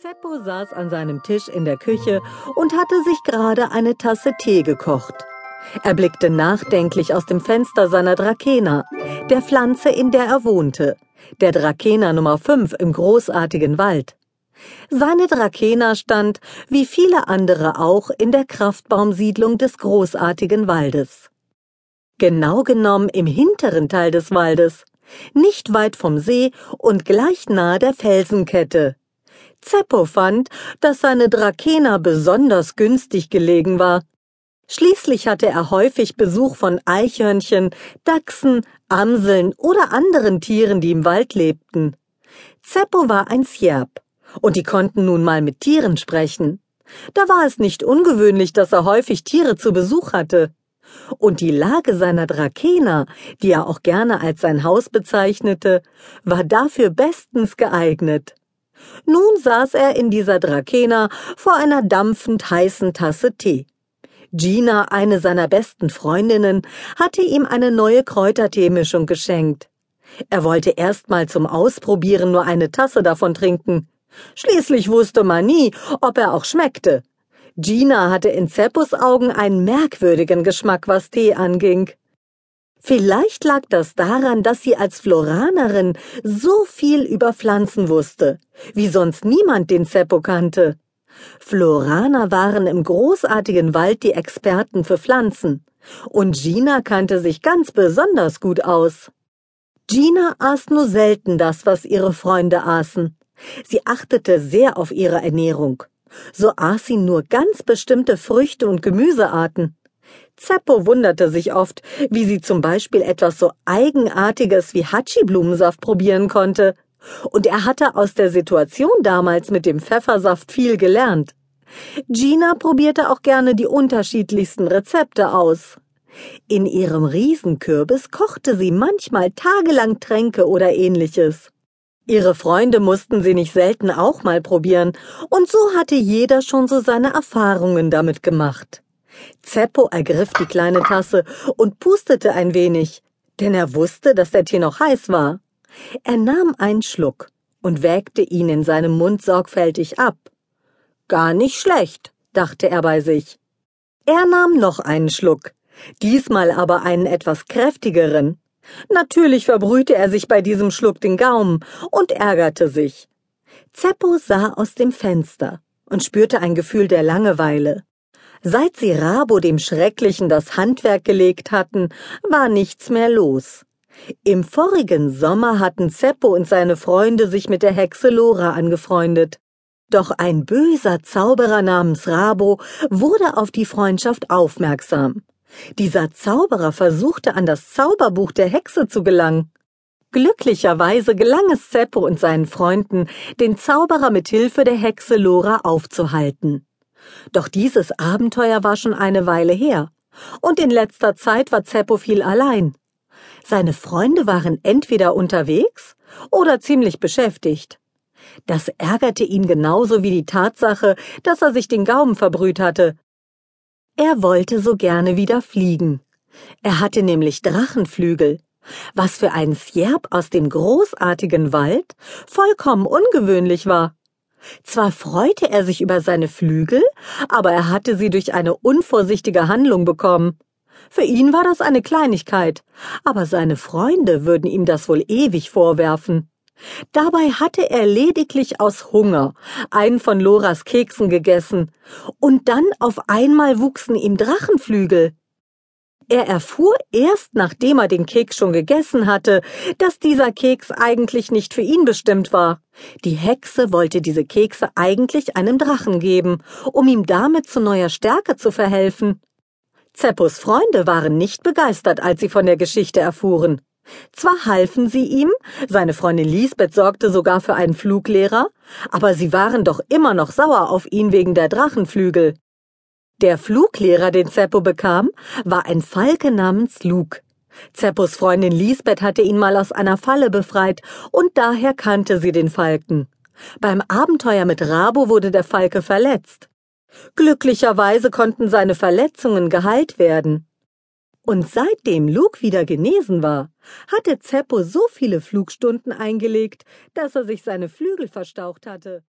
Zeppo saß an seinem Tisch in der Küche und hatte sich gerade eine Tasse Tee gekocht. Er blickte nachdenklich aus dem Fenster seiner Drakena, der Pflanze, in der er wohnte, der Drakena Nummer 5 im großartigen Wald. Seine Drakena stand, wie viele andere auch, in der Kraftbaumsiedlung des großartigen Waldes. Genau genommen im hinteren Teil des Waldes, nicht weit vom See und gleich nahe der Felsenkette. Zeppo fand, dass seine Drakena besonders günstig gelegen war. Schließlich hatte er häufig Besuch von Eichhörnchen, Dachsen, Amseln oder anderen Tieren, die im Wald lebten. Zeppo war ein Sjerb, und die konnten nun mal mit Tieren sprechen. Da war es nicht ungewöhnlich, dass er häufig Tiere zu Besuch hatte. Und die Lage seiner Drakena, die er auch gerne als sein Haus bezeichnete, war dafür bestens geeignet. Nun saß er in dieser Drakena vor einer dampfend heißen Tasse Tee. Gina, eine seiner besten Freundinnen, hatte ihm eine neue Kräuterteemischung geschenkt. Er wollte erst mal zum Ausprobieren nur eine Tasse davon trinken. Schließlich wusste man nie, ob er auch schmeckte. Gina hatte in Zeppos Augen einen merkwürdigen Geschmack, was Tee anging. Vielleicht lag das daran, dass sie als Floranerin so viel über Pflanzen wusste, wie sonst niemand den Zeppo kannte. Floraner waren im großartigen Wald die Experten für Pflanzen, und Gina kannte sich ganz besonders gut aus. Gina aß nur selten das, was ihre Freunde aßen. Sie achtete sehr auf ihre Ernährung. So aß sie nur ganz bestimmte Früchte und Gemüsearten. Zeppo wunderte sich oft, wie sie zum Beispiel etwas so Eigenartiges wie Hachi-Blumensaft probieren konnte. Und er hatte aus der Situation damals mit dem Pfeffersaft viel gelernt. Gina probierte auch gerne die unterschiedlichsten Rezepte aus. In ihrem Riesenkürbis kochte sie manchmal tagelang Tränke oder ähnliches. Ihre Freunde mussten sie nicht selten auch mal probieren, und so hatte jeder schon so seine Erfahrungen damit gemacht. Zeppo ergriff die kleine Tasse und pustete ein wenig, denn er wusste, dass der Tee noch heiß war. Er nahm einen Schluck und wägte ihn in seinem Mund sorgfältig ab. Gar nicht schlecht, dachte er bei sich. Er nahm noch einen Schluck, diesmal aber einen etwas kräftigeren. Natürlich verbrühte er sich bei diesem Schluck den Gaumen und ärgerte sich. Zeppo sah aus dem Fenster und spürte ein Gefühl der Langeweile. Seit sie Rabo dem Schrecklichen das Handwerk gelegt hatten, war nichts mehr los. Im vorigen Sommer hatten Zeppo und seine Freunde sich mit der Hexe Lora angefreundet. Doch ein böser Zauberer namens Rabo wurde auf die Freundschaft aufmerksam. Dieser Zauberer versuchte an das Zauberbuch der Hexe zu gelangen. Glücklicherweise gelang es Zeppo und seinen Freunden, den Zauberer mit Hilfe der Hexe Lora aufzuhalten. Doch dieses Abenteuer war schon eine Weile her, und in letzter Zeit war Zeppo viel allein. Seine Freunde waren entweder unterwegs oder ziemlich beschäftigt. Das ärgerte ihn genauso wie die Tatsache, dass er sich den Gaumen verbrüht hatte. Er wollte so gerne wieder fliegen. Er hatte nämlich Drachenflügel, was für einen Sjerb aus dem großartigen Wald vollkommen ungewöhnlich war. Zwar freute er sich über seine Flügel, aber er hatte sie durch eine unvorsichtige Handlung bekommen. Für ihn war das eine Kleinigkeit, aber seine Freunde würden ihm das wohl ewig vorwerfen. Dabei hatte er lediglich aus Hunger einen von Loras Keksen gegessen, und dann auf einmal wuchsen ihm Drachenflügel. Er erfuhr erst, nachdem er den Keks schon gegessen hatte, dass dieser Keks eigentlich nicht für ihn bestimmt war. Die Hexe wollte diese Kekse eigentlich einem Drachen geben, um ihm damit zu neuer Stärke zu verhelfen. Zeppos Freunde waren nicht begeistert, als sie von der Geschichte erfuhren. Zwar halfen sie ihm, seine Freundin Lisbeth sorgte sogar für einen Fluglehrer, aber sie waren doch immer noch sauer auf ihn wegen der Drachenflügel. Der Fluglehrer, den Zeppo bekam, war ein Falke namens Luke. Zeppos Freundin Lisbeth hatte ihn mal aus einer Falle befreit, und daher kannte sie den Falken. Beim Abenteuer mit Rabo wurde der Falke verletzt. Glücklicherweise konnten seine Verletzungen geheilt werden. Und seitdem Luke wieder genesen war, hatte Zeppo so viele Flugstunden eingelegt, dass er sich seine Flügel verstaucht hatte.